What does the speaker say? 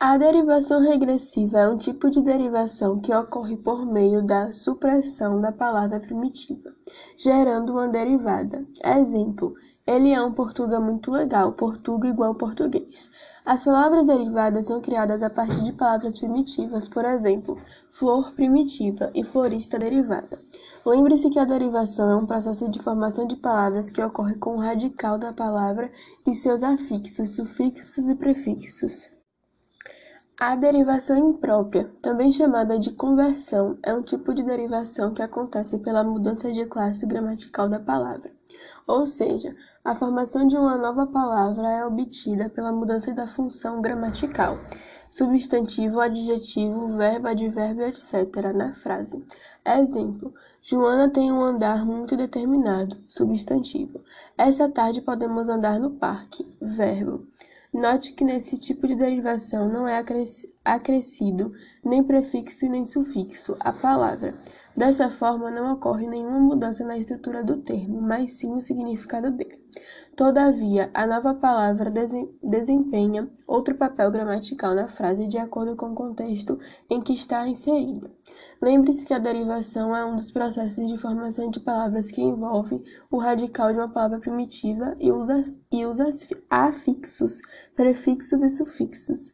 A derivação regressiva é um tipo de derivação que ocorre por meio da supressão da palavra primitiva, gerando uma derivada. Exemplo: ele é um Portuga muito legal, Portuga igual português. As palavras derivadas são criadas a partir de palavras primitivas, por exemplo, flor primitiva e florista derivada. Lembre-se que a derivação é um processo de formação de palavras que ocorre com o radical da palavra e seus afixos, sufixos e prefixos. A derivação imprópria, também chamada de conversão, é um tipo de derivação que acontece pela mudança de classe gramatical da palavra. Ou seja, a formação de uma nova palavra é obtida pela mudança da função gramatical, substantivo, adjetivo, verbo, advérbio, etc., na frase. Exemplo: Joana tem um andar muito determinado, substantivo. Essa tarde podemos andar no parque, verbo. Note que nesse tipo de derivação não é acrescido nem prefixo nem sufixo à palavra. Dessa forma, não ocorre nenhuma mudança na estrutura do termo, mas sim no significado dele. Todavia, a nova palavra desempenha outro papel gramatical na frase de acordo com o contexto em que está inserida. Lembre-se que a derivação é um dos processos de formação de palavras que envolve o radical de uma palavra primitiva e os, e os afixos, prefixos e sufixos.